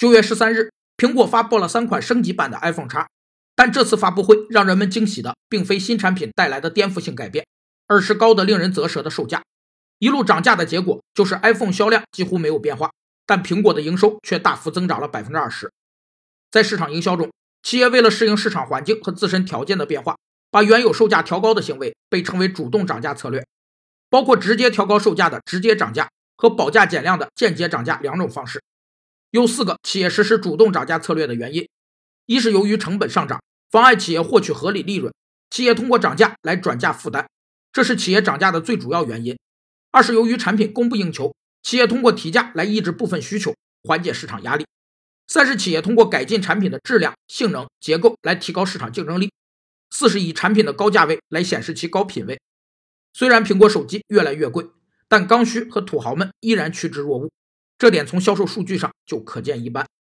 九月十三日，苹果发布了三款升级版的 iPhone X，但这次发布会让人们惊喜的并非新产品带来的颠覆性改变，而是高的令人啧舌的售价。一路涨价的结果就是 iPhone 销量几乎没有变化，但苹果的营收却大幅增长了百分之二十。在市场营销中，企业为了适应市场环境和自身条件的变化，把原有售价调高的行为被称为主动涨价策略，包括直接调高售价的直接涨价和保价减量的间接涨价两种方式。有四个企业实施主动涨价策略的原因：一是由于成本上涨，妨碍企业获取合理利润，企业通过涨价来转嫁负担，这是企业涨价的最主要原因；二是由于产品供不应求，企业通过提价来抑制部分需求，缓解市场压力；三是企业通过改进产品的质量、性能、结构来提高市场竞争力；四是以产品的高价位来显示其高品位。虽然苹果手机越来越贵，但刚需和土豪们依然趋之若鹜。这点从销售数据上就可见一斑。